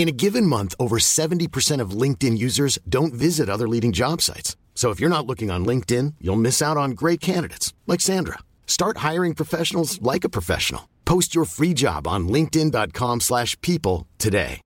In a given month, over 70% of LinkedIn users don't visit other leading job sites. So if you're not looking on LinkedIn, you'll miss out on great candidates like Sandra. Start hiring professionals like a professional. Post your free job on linkedin.com/people today.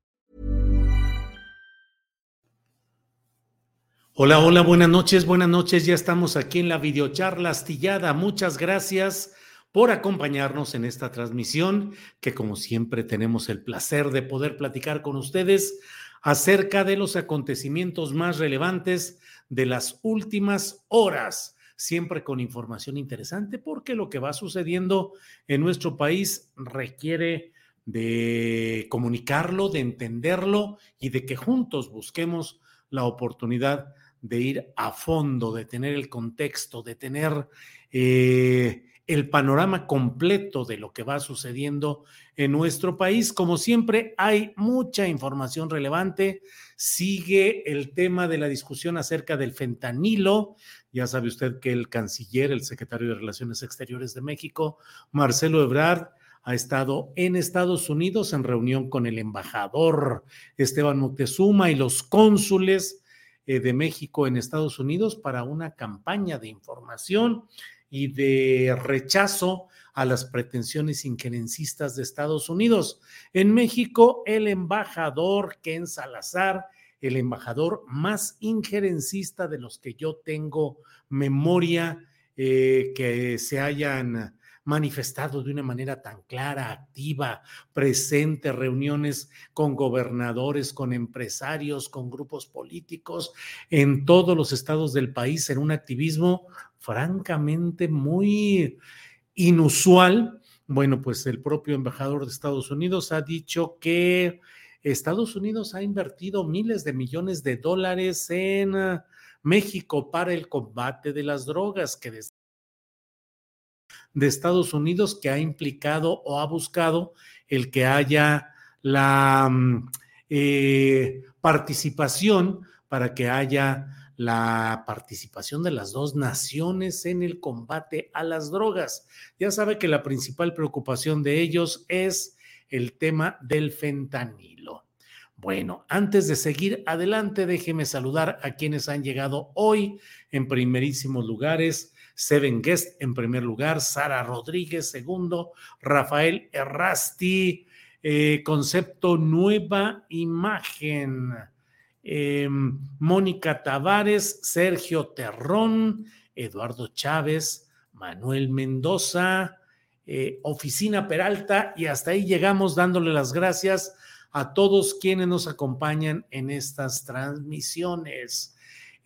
Hola, hola, buenas noches, buenas noches. Ya estamos aquí en la videocharla astillada. Muchas gracias por acompañarnos en esta transmisión, que como siempre tenemos el placer de poder platicar con ustedes acerca de los acontecimientos más relevantes de las últimas horas, siempre con información interesante, porque lo que va sucediendo en nuestro país requiere de comunicarlo, de entenderlo y de que juntos busquemos la oportunidad de ir a fondo, de tener el contexto, de tener eh, el panorama completo de lo que va sucediendo en nuestro país. Como siempre, hay mucha información relevante. Sigue el tema de la discusión acerca del fentanilo. Ya sabe usted que el canciller, el secretario de Relaciones Exteriores de México, Marcelo Ebrard, ha estado en Estados Unidos en reunión con el embajador Esteban Moctezuma y los cónsules eh, de México en Estados Unidos para una campaña de información y de rechazo a las pretensiones injerencistas de Estados Unidos. En México, el embajador Ken Salazar, el embajador más injerencista de los que yo tengo memoria, eh, que se hayan manifestado de una manera tan clara, activa, presente, reuniones con gobernadores, con empresarios, con grupos políticos en todos los estados del país, en un activismo francamente muy inusual. Bueno, pues el propio embajador de Estados Unidos ha dicho que Estados Unidos ha invertido miles de millones de dólares en ah, México para el combate de las drogas, que desde de Estados Unidos que ha implicado o ha buscado el que haya la mm, eh, participación para que haya la participación de las dos naciones en el combate a las drogas. Ya sabe que la principal preocupación de ellos es el tema del fentanilo. Bueno, antes de seguir adelante, déjeme saludar a quienes han llegado hoy en primerísimos lugares. Seven Guest en primer lugar, Sara Rodríguez segundo, Rafael Errasti, eh, concepto Nueva Imagen. Eh, Mónica Tavares, Sergio Terrón, Eduardo Chávez, Manuel Mendoza, eh, Oficina Peralta, y hasta ahí llegamos dándole las gracias a todos quienes nos acompañan en estas transmisiones.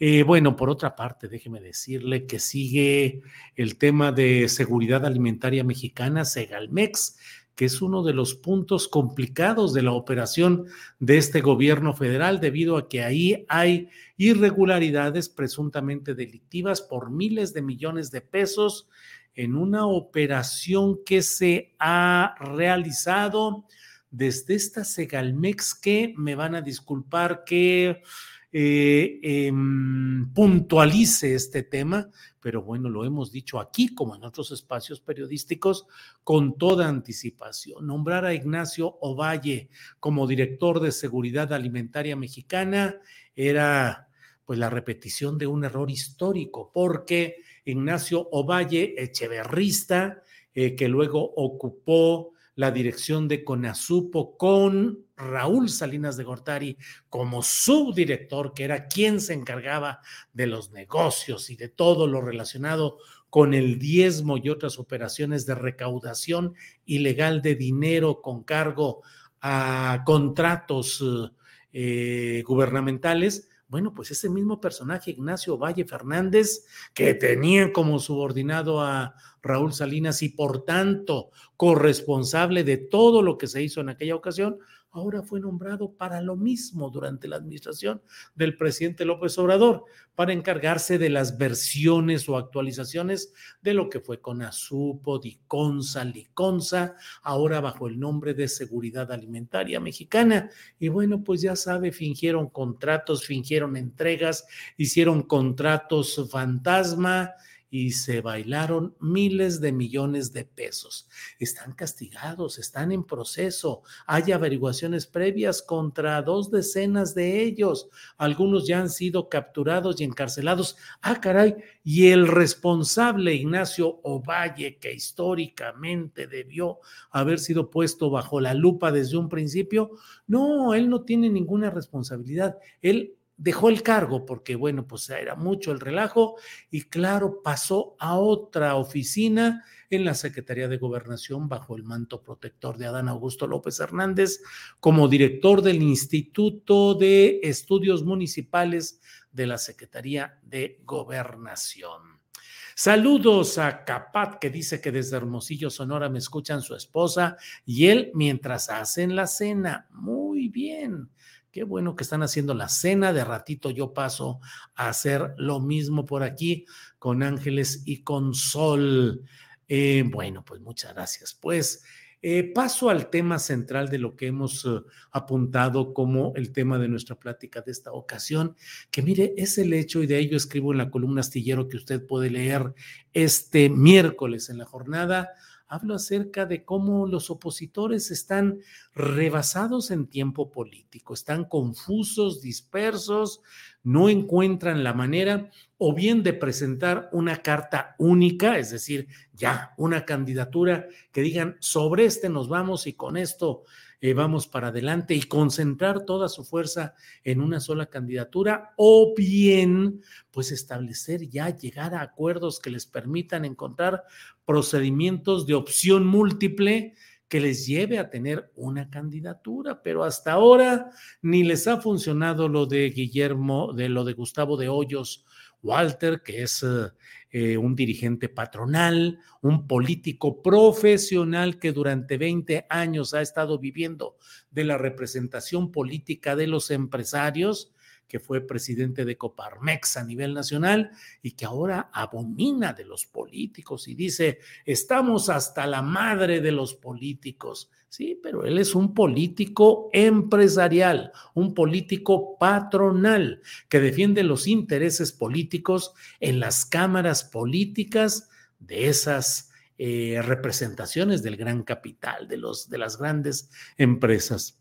Eh, bueno, por otra parte, déjeme decirle que sigue el tema de seguridad alimentaria mexicana, Segalmex, que es uno de los puntos complicados de la operación de este gobierno federal, debido a que ahí hay irregularidades presuntamente delictivas por miles de millones de pesos en una operación que se ha realizado desde esta Segalmex que me van a disculpar que eh, em, puntualice este tema, pero bueno, lo hemos dicho aquí como en otros espacios periodísticos con toda anticipación. Nombrar a Ignacio Ovalle como director de Seguridad Alimentaria Mexicana era pues la repetición de un error histórico, porque Ignacio Ovalle, echeverrista, eh, que luego ocupó la dirección de CONASUPO con Raúl Salinas de Gortari como subdirector, que era quien se encargaba de los negocios y de todo lo relacionado con el diezmo y otras operaciones de recaudación ilegal de dinero con cargo a contratos eh, gubernamentales, bueno, pues ese mismo personaje, Ignacio Valle Fernández, que tenía como subordinado a Raúl Salinas y por tanto corresponsable de todo lo que se hizo en aquella ocasión, ahora fue nombrado para lo mismo durante la administración del presidente López Obrador, para encargarse de las versiones o actualizaciones de lo que fue CONASUPO, DICONSA, LICONSA, ahora bajo el nombre de Seguridad Alimentaria Mexicana. Y bueno, pues ya sabe, fingieron contratos, fingieron entregas, hicieron contratos fantasma y se bailaron miles de millones de pesos. Están castigados, están en proceso. Hay averiguaciones previas contra dos decenas de ellos. Algunos ya han sido capturados y encarcelados. Ah, caray. Y el responsable Ignacio Ovalle, que históricamente debió haber sido puesto bajo la lupa desde un principio, no, él no tiene ninguna responsabilidad. Él dejó el cargo porque, bueno, pues era mucho el relajo y claro, pasó a otra oficina en la Secretaría de Gobernación bajo el manto protector de Adán Augusto López Hernández como director del Instituto de Estudios Municipales de la Secretaría de Gobernación. Saludos a Capat, que dice que desde Hermosillo, Sonora, me escuchan su esposa y él mientras hacen la cena. Muy bien. Qué bueno que están haciendo la cena. De ratito yo paso a hacer lo mismo por aquí con Ángeles y con Sol. Eh, bueno, pues muchas gracias. Pues eh, paso al tema central de lo que hemos eh, apuntado como el tema de nuestra plática de esta ocasión, que mire, es el hecho, y de ello escribo en la columna astillero que usted puede leer este miércoles en la jornada hablo acerca de cómo los opositores están rebasados en tiempo político, están confusos, dispersos, no encuentran la manera o bien de presentar una carta única, es decir, ya una candidatura que digan sobre este nos vamos y con esto eh, vamos para adelante y concentrar toda su fuerza en una sola candidatura o bien pues establecer ya, llegar a acuerdos que les permitan encontrar procedimientos de opción múltiple que les lleve a tener una candidatura, pero hasta ahora ni les ha funcionado lo de Guillermo, de lo de Gustavo de Hoyos Walter, que es eh, un dirigente patronal, un político profesional que durante 20 años ha estado viviendo de la representación política de los empresarios que fue presidente de Coparmex a nivel nacional y que ahora abomina de los políticos y dice, estamos hasta la madre de los políticos. Sí, pero él es un político empresarial, un político patronal que defiende los intereses políticos en las cámaras políticas de esas eh, representaciones del gran capital, de, los, de las grandes empresas.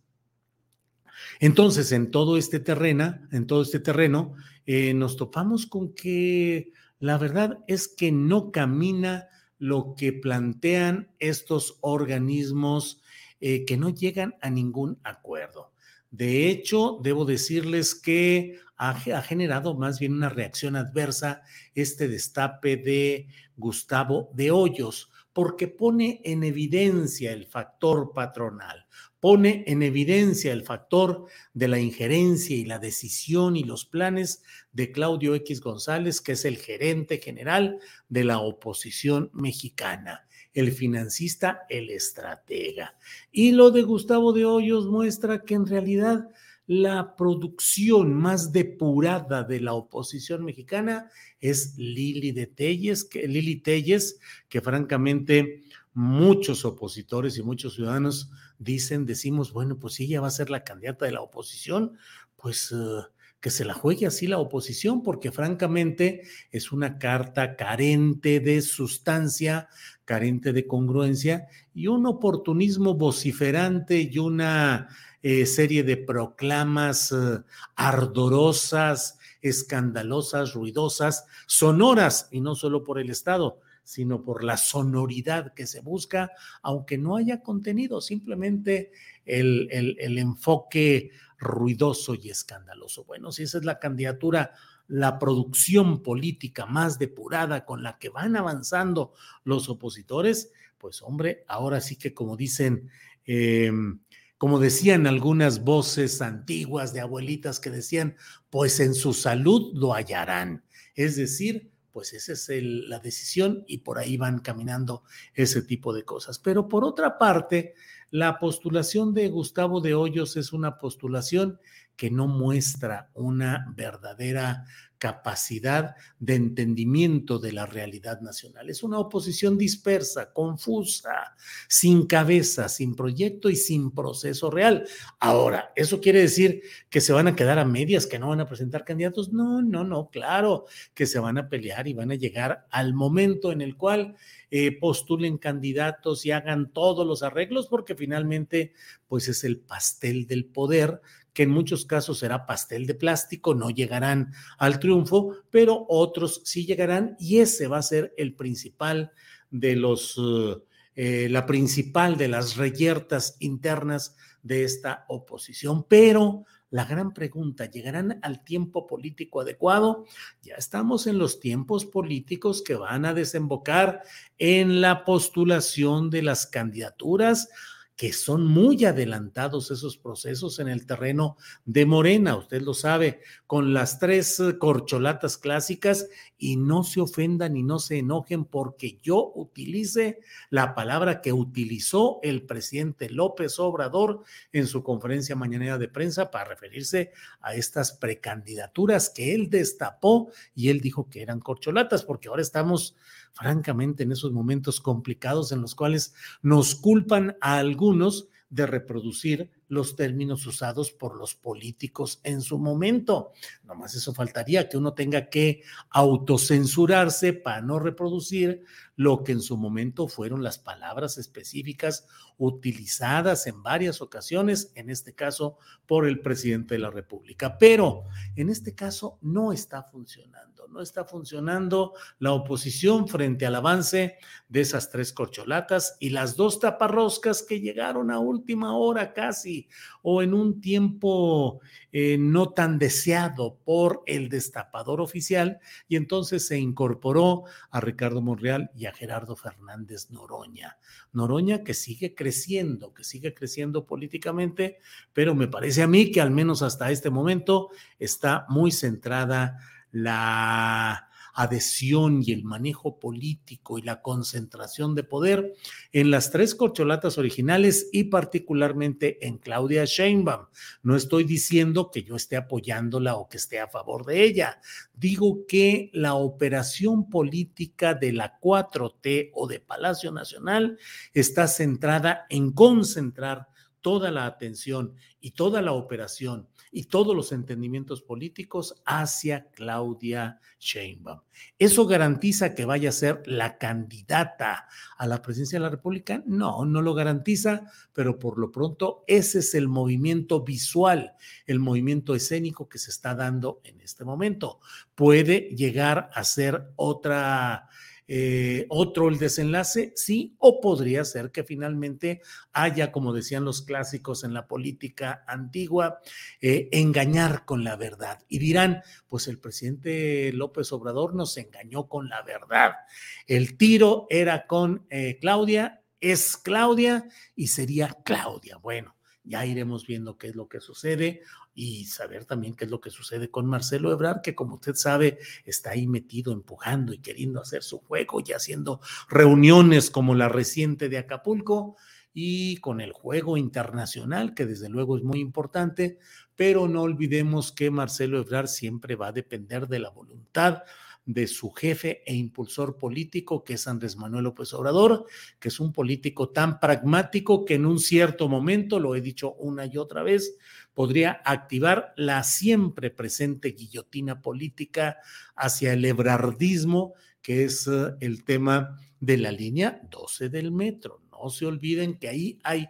Entonces, en todo este terreno, en todo este terreno, eh, nos topamos con que la verdad es que no camina lo que plantean estos organismos eh, que no llegan a ningún acuerdo. De hecho, debo decirles que ha, ha, generado más bien una reacción adversa este destape de Gustavo de Hoyos, porque pone en evidencia el factor patronal pone en evidencia el factor de la injerencia y la decisión y los planes de Claudio X González, que es el gerente general de la oposición mexicana, el financista, el estratega. Y lo de Gustavo de Hoyos muestra que en realidad la producción más depurada de la oposición mexicana es Lili de Telles, que Lili Telles, que francamente muchos opositores y muchos ciudadanos dicen, decimos, bueno, pues si ella va a ser la candidata de la oposición, pues uh, que se la juegue así la oposición, porque francamente es una carta carente de sustancia, carente de congruencia y un oportunismo vociferante y una eh, serie de proclamas uh, ardorosas, escandalosas, ruidosas, sonoras, y no solo por el Estado, sino por la sonoridad que se busca, aunque no haya contenido, simplemente el, el enfoque ruidoso y escandaloso. Bueno, si esa es la candidatura la producción política más depurada con la que van avanzando los opositores, pues hombre, ahora sí que como dicen, eh, como decían algunas voces antiguas de abuelitas que decían, pues en su salud lo hallarán. Es decir, pues esa es la decisión y por ahí van caminando ese tipo de cosas. Pero por otra parte, la postulación de Gustavo de Hoyos es una postulación que no muestra una verdadera capacidad de entendimiento de la realidad nacional. Es una oposición dispersa, confusa, sin cabeza, sin proyecto y sin proceso real. Ahora, ¿eso quiere decir que se van a quedar a medias, que no van a presentar candidatos? No, no, no, claro que se van a pelear y van a llegar al momento en el cual eh, postulen candidatos y hagan todos los arreglos, porque finalmente, pues es el pastel del poder que en muchos casos será pastel de plástico, no llegarán al triunfo, pero otros sí llegarán y ese va a ser el principal de los, eh, la principal de las reyertas internas de esta oposición. Pero la gran pregunta, ¿llegarán al tiempo político adecuado? Ya estamos en los tiempos políticos que van a desembocar en la postulación de las candidaturas que son muy adelantados esos procesos en el terreno de Morena, usted lo sabe, con las tres eh, corcholatas clásicas y no se ofendan y no se enojen porque yo utilice la palabra que utilizó el presidente López Obrador en su conferencia mañanera de prensa para referirse a estas precandidaturas que él destapó y él dijo que eran corcholatas porque ahora estamos francamente en esos momentos complicados en los cuales nos culpan a algunos de reproducir los términos usados por los políticos en su momento. Nomás eso faltaría, que uno tenga que autocensurarse para no reproducir lo que en su momento fueron las palabras específicas utilizadas en varias ocasiones, en este caso por el presidente de la República. Pero en este caso no está funcionando, no está funcionando la oposición frente al avance de esas tres corcholatas y las dos taparroscas que llegaron a última hora casi o en un tiempo eh, no tan deseado por el destapador oficial y entonces se incorporó a Ricardo Monreal y a Gerardo Fernández Noroña. Noroña que sigue creciendo, que sigue creciendo políticamente, pero me parece a mí que al menos hasta este momento está muy centrada la adhesión y el manejo político y la concentración de poder en las tres corcholatas originales y particularmente en Claudia Sheinbaum. No estoy diciendo que yo esté apoyándola o que esté a favor de ella. Digo que la operación política de la 4T o de Palacio Nacional está centrada en concentrar toda la atención y toda la operación y todos los entendimientos políticos hacia Claudia Sheinbaum. ¿Eso garantiza que vaya a ser la candidata a la presidencia de la República? No, no lo garantiza, pero por lo pronto ese es el movimiento visual, el movimiento escénico que se está dando en este momento. Puede llegar a ser otra eh, otro el desenlace, sí, o podría ser que finalmente haya, como decían los clásicos en la política antigua, eh, engañar con la verdad. Y dirán, pues el presidente López Obrador nos engañó con la verdad. El tiro era con eh, Claudia, es Claudia y sería Claudia. Bueno, ya iremos viendo qué es lo que sucede y saber también qué es lo que sucede con Marcelo Ebrard, que como usted sabe está ahí metido, empujando y queriendo hacer su juego y haciendo reuniones como la reciente de Acapulco y con el juego internacional, que desde luego es muy importante, pero no olvidemos que Marcelo Ebrard siempre va a depender de la voluntad de su jefe e impulsor político, que es Andrés Manuel López Obrador, que es un político tan pragmático que en un cierto momento, lo he dicho una y otra vez, podría activar la siempre presente guillotina política hacia el ebrardismo, que es eh, el tema de la línea 12 del metro. No se olviden que ahí hay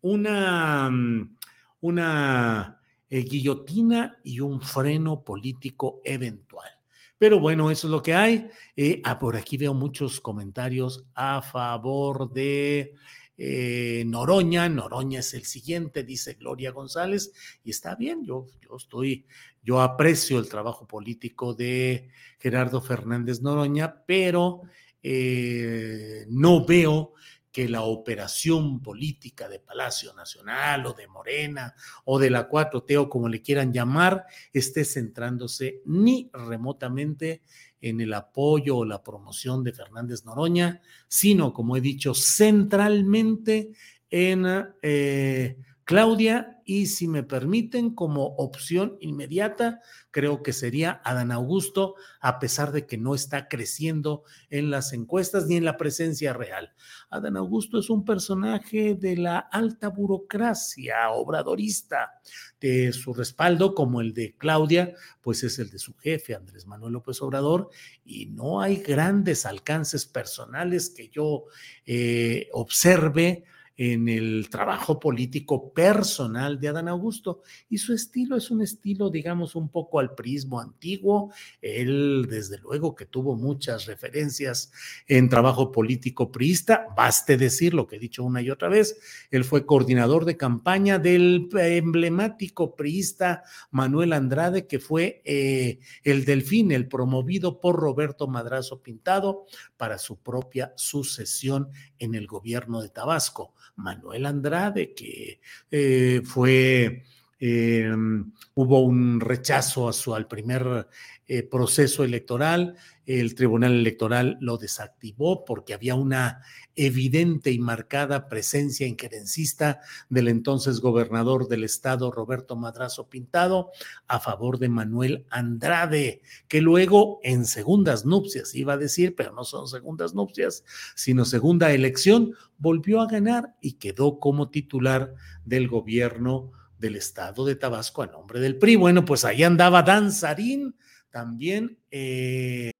una, mm, una eh, guillotina y un freno político eventual. Pero bueno, eso es lo que hay. Eh, ah, por aquí veo muchos comentarios a favor de eh, Noroña, Noroña es el siguiente, dice Gloria González, y está bien, yo, yo estoy, yo aprecio el trabajo político de Gerardo Fernández Noroña, pero eh, no veo que la operación política de Palacio Nacional o de Morena o de la 4T o como le quieran llamar esté centrándose ni remotamente en el apoyo o la promoción de Fernández Noroña, sino, como he dicho, centralmente en eh, Claudia y si me permiten como opción inmediata, creo que sería Adán Augusto, a pesar de que no está creciendo en las encuestas ni en la presencia real. Adán Augusto es un personaje de la alta burocracia obradorista, de su respaldo, como el de Claudia, pues es el de su jefe, Andrés Manuel López Obrador, y no hay grandes alcances personales que yo eh, observe en el trabajo político personal de Adán Augusto. Y su estilo es un estilo, digamos, un poco al prismo antiguo. Él, desde luego, que tuvo muchas referencias en trabajo político priista. Baste decir lo que he dicho una y otra vez. Él fue coordinador de campaña del emblemático priista Manuel Andrade, que fue eh, el delfín, el promovido por Roberto Madrazo Pintado para su propia sucesión en el gobierno de Tabasco. Manuel Andrade, que eh, fue, em, hubo un rechazo a su, al primer eh, proceso electoral, el Tribunal Electoral lo desactivó porque había una evidente y marcada presencia inquerencista del entonces gobernador del estado, Roberto Madrazo Pintado, a favor de Manuel Andrade, que luego en segundas nupcias, iba a decir, pero no son segundas nupcias, sino segunda elección, volvió a ganar y quedó como titular del gobierno del estado de Tabasco a nombre del PRI. Bueno, pues ahí andaba Danzarín también. Eh...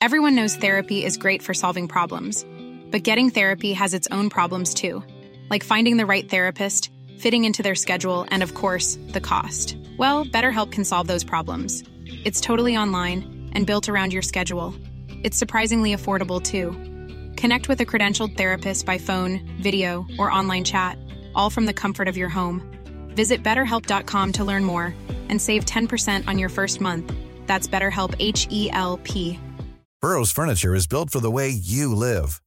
Everyone knows therapy is great for solving problems, but getting therapy has its own problems too, like finding the right therapist, fitting into their schedule, and of course, the cost. Well, BetterHelp can solve those problems. It's totally online and built around your schedule. It's surprisingly affordable too. Connect with a credentialed therapist by phone, video, or online chat, all from the comfort of your home. Visit betterhelp.com to learn more and save 10% on your first month. That's BetterHelp H E L P. Burrow's Furniture is built for the way you live.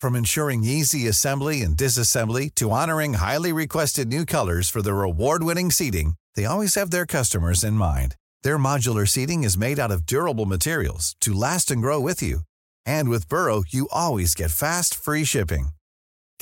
From ensuring easy assembly and disassembly to honoring highly requested new colors for their award winning seating, they always have their customers in mind. Their modular seating is made out of durable materials to last and grow with you. And with Burrow, you always get fast, free shipping.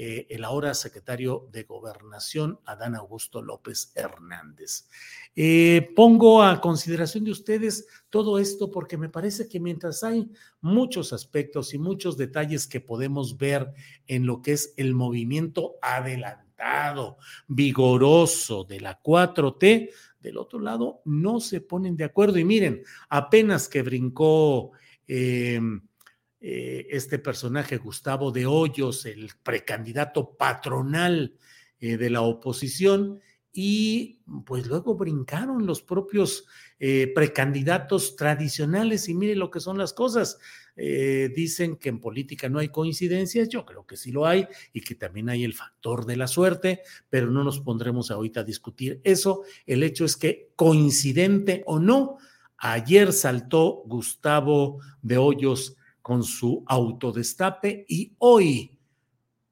Eh, el ahora secretario de Gobernación, Adán Augusto López Hernández. Eh, pongo a consideración de ustedes todo esto porque me parece que mientras hay muchos aspectos y muchos detalles que podemos ver en lo que es el movimiento adelantado, vigoroso de la 4T, del otro lado no se ponen de acuerdo. Y miren, apenas que brincó eh, eh, este personaje, Gustavo de Hoyos, el precandidato patronal eh, de la oposición, y pues luego brincaron los propios precandidatos tradicionales y mire lo que son las cosas. dicen que en política no hay coincidencias, yo creo que sí lo hay y que también hay el factor de la suerte, pero no nos pondremos ahorita a discutir eso. El hecho es que coincidente o no, ayer saltó Gustavo de Hoyos con su autodestape y hoy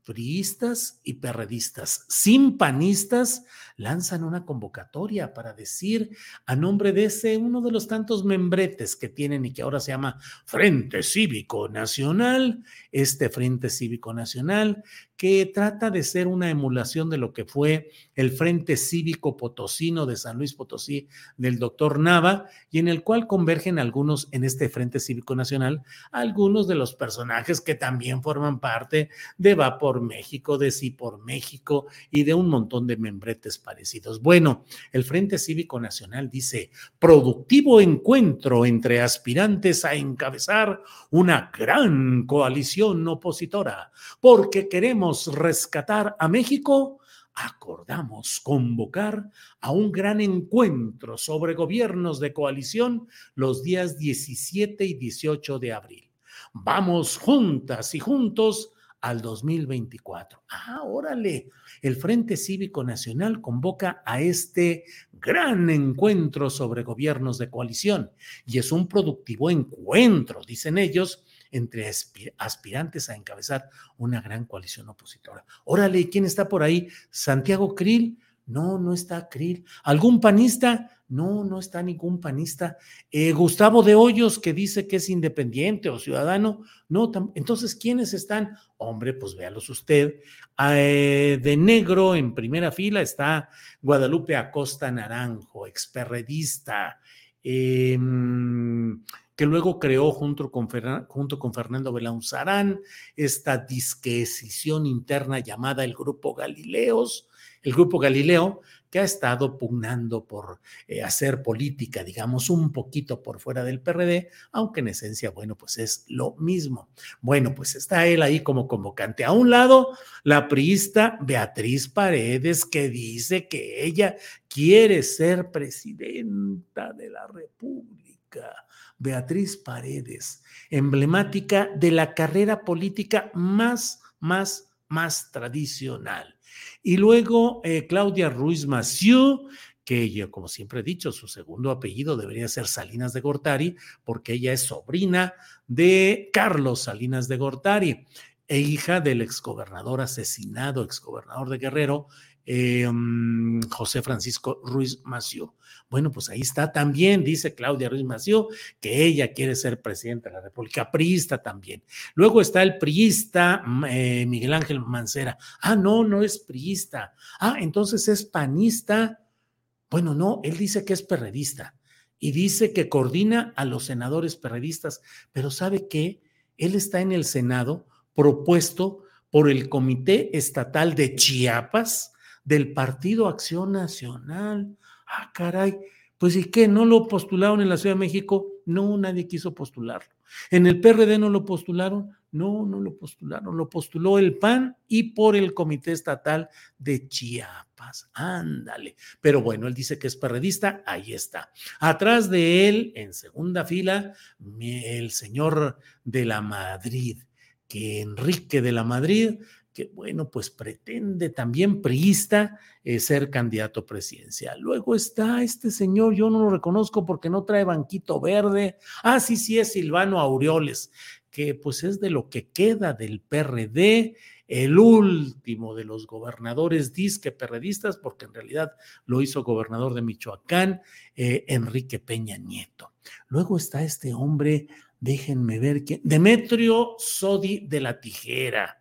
priistas y perredistas, sin panistas, lanzan una convocatoria para decir a nombre de ese uno de los tantos membretes que tienen y que ahora se llama Frente Cívico Nacional, este Frente Cívico Nacional que trata de ser una emulación de lo que fue el Frente Cívico Potosino de San Luis Potosí del doctor Nava, y en el cual convergen algunos en este Frente Cívico Nacional, algunos de los personajes que también forman parte de Va por México, de sí por México y de un montón de membretes parecidos. Bueno, el Frente Cívico Nacional dice, productivo encuentro entre aspirantes a encabezar una gran coalición opositora, porque queremos rescatar a México acordamos convocar a un gran encuentro sobre gobiernos de coalición los días 17 y 18 de abril. Vamos juntas y juntos al 2024. Ah, órale, el Frente Cívico Nacional convoca a este gran encuentro sobre gobiernos de coalición y es un productivo encuentro, dicen ellos, entre aspirantes a encabezar una gran coalición opositora. Órale, ¿quién está por ahí? ¿Santiago Krill? No, no está Krill. ¿Algún panista? No, no está ningún panista. Eh, Gustavo de Hoyos, que dice que es independiente o ciudadano. No, entonces, ¿quiénes están? Hombre, pues véalos usted. Eh, de negro, en primera fila, está Guadalupe Acosta Naranjo, experredista. Eh, que luego creó junto con, junto con Fernando Belaunzarán esta disquisición interna llamada el Grupo Galileos, el Grupo Galileo, que ha estado pugnando por eh, hacer política, digamos, un poquito por fuera del PRD, aunque en esencia, bueno, pues es lo mismo. Bueno, pues está él ahí como convocante. A un lado, la priista Beatriz Paredes, que dice que ella quiere ser presidenta de la República Beatriz Paredes, emblemática de la carrera política más, más, más tradicional. Y luego eh, Claudia Ruiz Massieu, que yo, como siempre he dicho, su segundo apellido debería ser Salinas de Gortari, porque ella es sobrina de Carlos Salinas de Gortari e hija del exgobernador asesinado, exgobernador de Guerrero, mm, José Francisco Ruiz Mació. Bueno, pues ahí está también, dice Claudia Ruiz Mació, que ella quiere ser presidenta de la República, priista también. Luego está el priista mm, eh, Miguel Ángel Mancera. Ah, no, no es priista. Ah, entonces es panista. Bueno, no, él dice que es perredista y dice que coordina a los senadores perredistas, pero ¿sabe qué? Él está en el Senado propuesto por el Comité Estatal de Chiapas, del Partido Acción Nacional. Ah, caray, pues ¿y qué? ¿No lo postularon en la Ciudad de México? No, nadie quiso postularlo. ¿En el PRD no lo postularon? No, no lo postularon. Lo postuló el PAN y por el Comité Estatal de Chiapas. Ándale. Pero bueno, él dice que es perredista, ahí está. Atrás de él, en segunda fila, el señor de la Madrid, que Enrique de la Madrid que bueno, pues pretende también priista eh, ser candidato presidencial. Luego está este señor, yo no lo reconozco porque no trae banquito verde. Ah, sí, sí, es Silvano Aureoles, que pues es de lo que queda del PRD, el último de los gobernadores disque perredistas, porque en realidad lo hizo gobernador de Michoacán, eh, Enrique Peña Nieto. Luego está este hombre, déjenme ver quién, Demetrio Sodi de la Tijera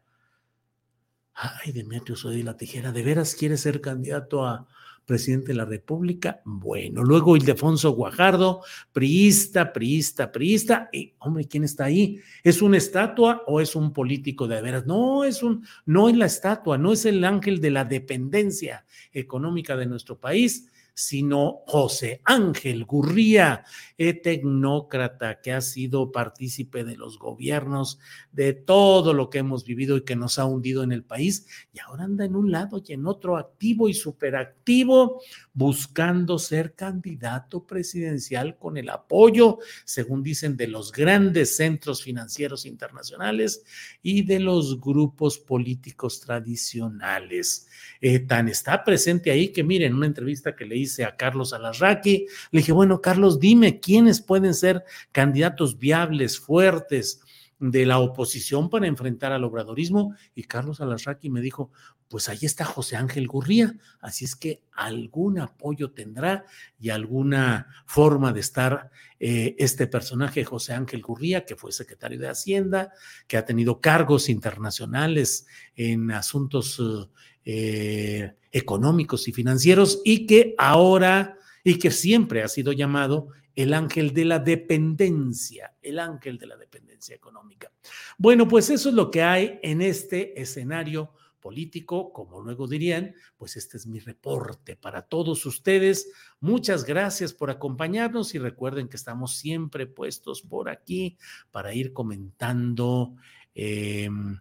Ay, Demetrio Soy la Tijera, ¿de veras quiere ser candidato a presidente de la República? Bueno, luego Ildefonso Guajardo, priista, priista, priista. Y, hombre, ¿quién está ahí? ¿Es una estatua o es un político de veras? No, es un, no es la estatua, no es el ángel de la dependencia económica de nuestro país sino José Ángel Gurría, tecnócrata que ha sido partícipe de los gobiernos, de todo lo que hemos vivido y que nos ha hundido en el país, y ahora anda en un lado y en otro activo y superactivo, buscando ser candidato presidencial con el apoyo, según dicen, de los grandes centros financieros internacionales y de los grupos políticos tradicionales. Eh, tan está presente ahí que miren, una entrevista que le hice a Carlos Alarraqui, le dije, bueno, Carlos, dime quiénes pueden ser candidatos viables, fuertes de la oposición para enfrentar al obradorismo. Y Carlos Alarraqui me dijo, pues ahí está José Ángel Gurría, así es que algún apoyo tendrá y alguna forma de estar eh, este personaje, José Ángel Gurría, que fue secretario de Hacienda, que ha tenido cargos internacionales en asuntos eh, económicos y financieros y que ahora, y que siempre ha sido llamado el ángel de la dependencia, el ángel de la dependencia económica. Bueno, pues eso es lo que hay en este escenario político, como luego dirían, pues este es mi reporte para todos ustedes. Muchas gracias por acompañarnos y recuerden que estamos siempre puestos por aquí para ir comentando. Em,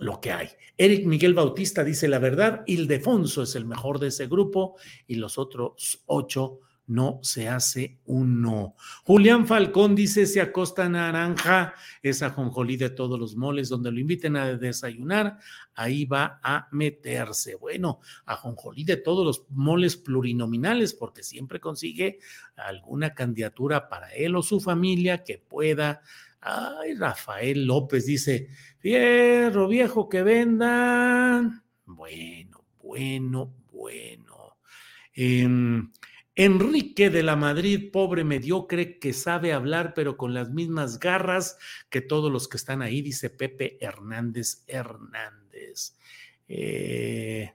lo que hay. Eric Miguel Bautista dice la verdad, Ildefonso es el mejor de ese grupo y los otros ocho no se hace uno. Julián Falcón dice, se acosta naranja, esa jonjolí de todos los moles, donde lo inviten a desayunar, ahí va a meterse. Bueno, a jonjolí de todos los moles plurinominales, porque siempre consigue alguna candidatura para él o su familia que pueda. Ay, Rafael López dice, fierro viejo que vendan. Bueno, bueno, bueno. Eh, Enrique de la Madrid, pobre mediocre que sabe hablar, pero con las mismas garras que todos los que están ahí, dice Pepe Hernández Hernández. Eh,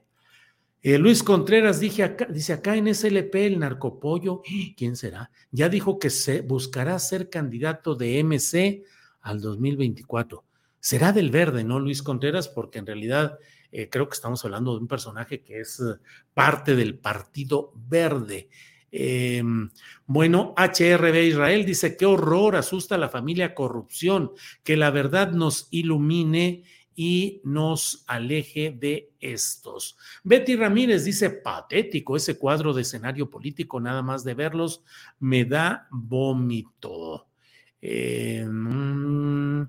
eh, Luis Contreras acá, dice acá en SLP el narcopollo, ¿quién será? Ya dijo que se buscará ser candidato de MC al 2024. Será del verde, ¿no, Luis Contreras? Porque en realidad eh, creo que estamos hablando de un personaje que es parte del Partido Verde. Em, bueno, HRB Israel dice, qué horror, asusta a la familia corrupción, que la verdad nos ilumine y nos aleje de estos. Betty Ramírez dice, patético ese cuadro de escenario político, nada más de verlos, me da vómito. Em,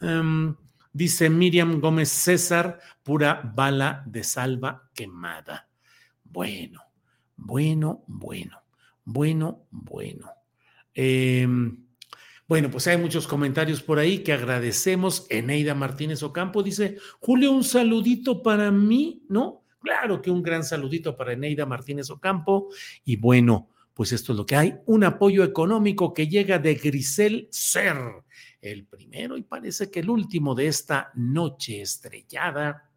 em, dice Miriam Gómez César, pura bala de salva quemada. Bueno, bueno, bueno, bueno, bueno. Em, bueno, pues hay muchos comentarios por ahí que agradecemos. Eneida Martínez Ocampo dice, Julio, un saludito para mí, ¿no? Claro que un gran saludito para Eneida Martínez Ocampo. Y bueno, pues esto es lo que hay. Un apoyo económico que llega de Grisel Ser, el primero y parece que el último de esta noche estrellada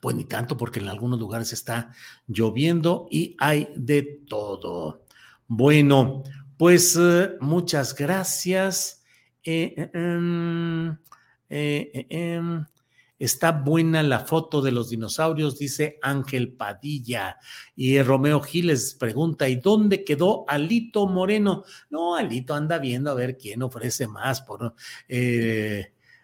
pues ni tanto porque en algunos lugares está lloviendo y hay de todo. Bueno, pues eh, muchas gracias. Eh, eh, em, em, está buena la foto de los dinosaurios, dice Ángel Padilla. Y Romeo Giles pregunta, ¿y dónde quedó Alito Moreno? No, Alito anda viendo a ver quién ofrece más. Por,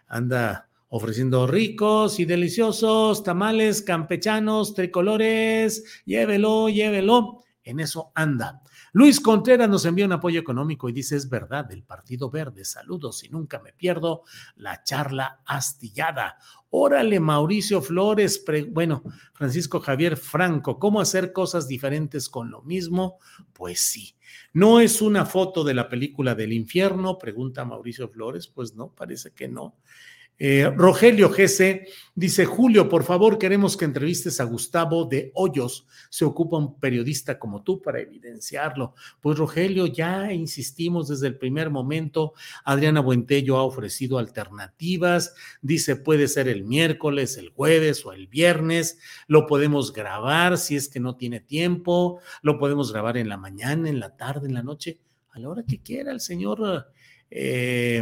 anda ofreciendo ricos y deliciosos tamales campechanos, tricolores, llévelo, llévelo. En eso anda. Luis Contreras nos envía un apoyo económico y dice, es verdad, el Partido Verde, saludos y nunca me pierdo la charla astillada. Órale, Mauricio Flores, bueno, Francisco Javier Franco, ¿cómo hacer cosas diferentes con lo mismo? Pues sí. ¿No es una foto de la película del infierno? Pregunta Mauricio Flores. Pues no, parece que no. Eh, Rogelio GC dice, Julio, por favor, queremos que entrevistes a Gustavo de Hoyos. Se ocupa un periodista como tú para evidenciarlo. Pues Rogelio, ya insistimos desde el primer momento. Adriana Buentello ha ofrecido alternativas. Dice, puede ser el miércoles, el jueves o el viernes. Lo podemos grabar si es que no tiene tiempo. Lo podemos grabar en la mañana, en la tarde, en la noche, a la hora que quiera el señor. Eh,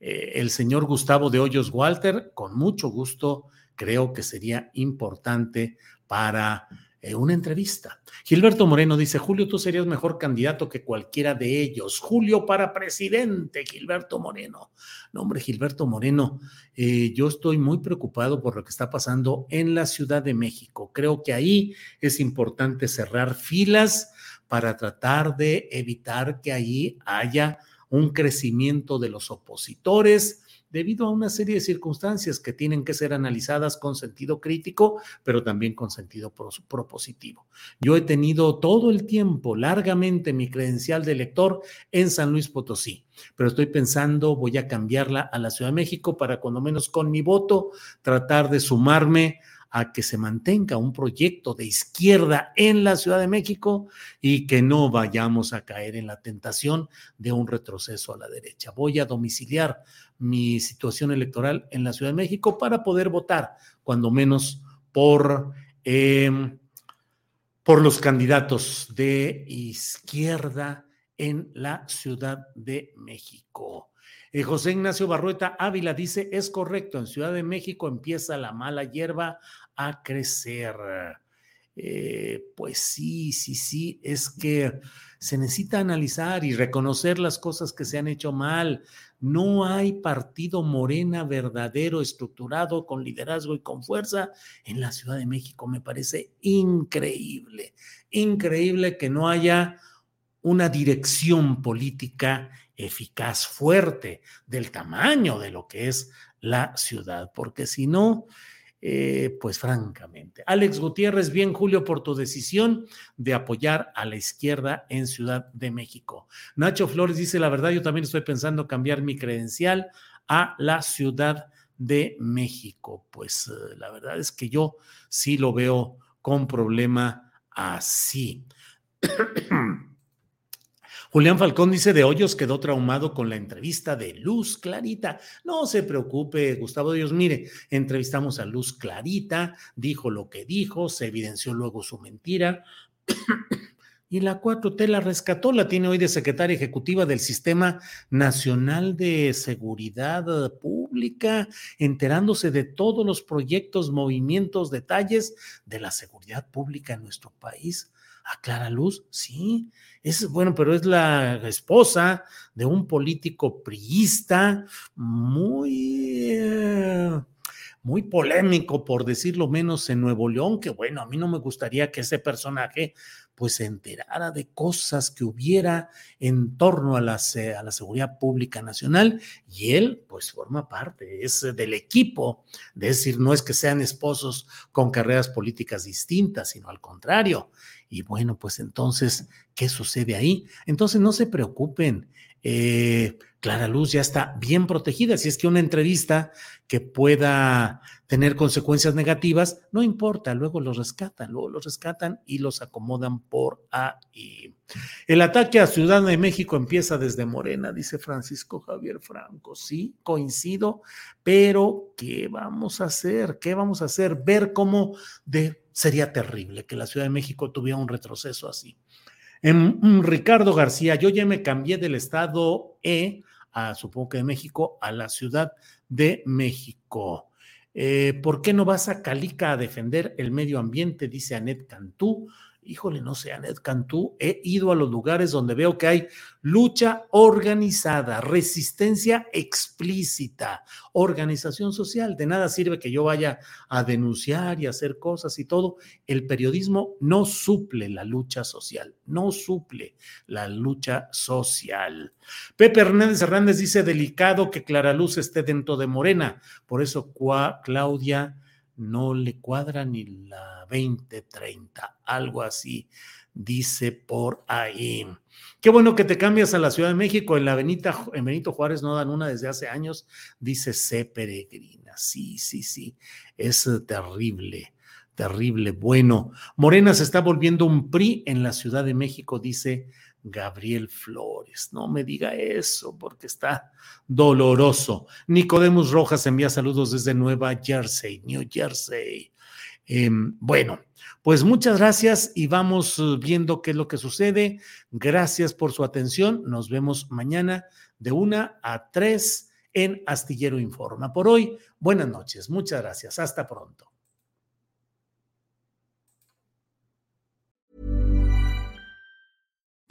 eh, el señor Gustavo de Hoyos Walter, con mucho gusto, creo que sería importante para eh, una entrevista. Gilberto Moreno dice, Julio, tú serías mejor candidato que cualquiera de ellos. Julio para presidente, Gilberto Moreno. No, hombre, Gilberto Moreno, eh, yo estoy muy preocupado por lo que está pasando en la Ciudad de México. Creo que ahí es importante cerrar filas para tratar de evitar que ahí haya un crecimiento de los opositores debido a una serie de circunstancias que tienen que ser analizadas con sentido crítico, pero también con sentido propositivo. Yo he tenido todo el tiempo, largamente, mi credencial de elector en San Luis Potosí, pero estoy pensando, voy a cambiarla a la Ciudad de México para cuando menos con mi voto tratar de sumarme a que se mantenga un proyecto de izquierda en la Ciudad de México y que no vayamos a caer en la tentación de un retroceso a la derecha. Voy a domiciliar mi situación electoral en la Ciudad de México para poder votar, cuando menos por, em, por los candidatos de izquierda en la Ciudad de México. Eh, José Ignacio Barrueta Ávila dice, es correcto, en Ciudad de México empieza la mala hierba a crecer. Eh, pues sí, sí, sí, es que se necesita analizar y reconocer las cosas que se han hecho mal. No hay partido morena verdadero, estructurado, con liderazgo y con fuerza en la Ciudad de México. Me parece increíble, increíble que no haya una dirección política eficaz, fuerte, del tamaño de lo que es la ciudad, porque si no, eh, pues francamente. Alex Gutiérrez, bien Julio por tu decisión de apoyar a la izquierda en Ciudad de México. Nacho Flores dice, la verdad, yo también estoy pensando cambiar mi credencial a la Ciudad de México. Pues eh, la verdad es que yo sí lo veo con problema así. Julián Falcón dice de Hoyos quedó traumado con la entrevista de Luz Clarita. No se preocupe, Gustavo Dios, mire, entrevistamos a Luz Clarita, dijo lo que dijo, se evidenció luego su mentira. y la 4T la rescató, la tiene hoy de secretaria ejecutiva del Sistema Nacional de Seguridad Pública, enterándose de todos los proyectos, movimientos, detalles de la seguridad pública en nuestro país. A Clara Luz, sí, es bueno, pero es la esposa de un político priista muy, eh, muy polémico, por decirlo menos, en Nuevo León, que bueno, a mí no me gustaría que ese personaje pues se enterara de cosas que hubiera en torno a la, a la seguridad pública nacional y él pues forma parte, es del equipo, de decir, no es que sean esposos con carreras políticas distintas, sino al contrario. Y bueno, pues entonces, ¿qué sucede ahí? Entonces no se preocupen. Eh, Clara Luz ya está bien protegida. Si es que una entrevista que pueda tener consecuencias negativas, no importa, luego los rescatan, luego los rescatan y los acomodan por ahí. El ataque a Ciudad de México empieza desde Morena, dice Francisco Javier Franco. Sí, coincido, pero ¿qué vamos a hacer? ¿Qué vamos a hacer? Ver cómo sería terrible que la Ciudad de México tuviera un retroceso así. En, Ricardo García, yo ya me cambié del estado E, a, supongo que de México, a la Ciudad de México. Eh, ¿Por qué no vas a Calica a defender el medio ambiente? Dice Anet Cantú híjole, no sé, Anet Cantú, he ido a los lugares donde veo que hay lucha organizada, resistencia explícita, organización social. De nada sirve que yo vaya a denunciar y hacer cosas y todo. El periodismo no suple la lucha social, no suple la lucha social. Pepe Hernández Hernández dice, delicado que Clara Luz esté dentro de Morena. Por eso Claudia no le cuadra ni la 2030, algo así, dice por ahí. Qué bueno que te cambias a la Ciudad de México. En la Benita, en Benito Juárez no dan una desde hace años, dice C. Peregrina. Sí, sí, sí, es terrible, terrible. Bueno, Morena se está volviendo un PRI en la Ciudad de México, dice Gabriel Flores. No me diga eso porque está doloroso. Nicodemus Rojas envía saludos desde Nueva Jersey, New Jersey. Em, bueno, pues muchas gracias y vamos eh, viendo qué es lo que sucede. Gracias por su atención. Nos vemos mañana de una a tres en Astillero Informa. Por hoy, buenas noches. Muchas gracias. Hasta pronto.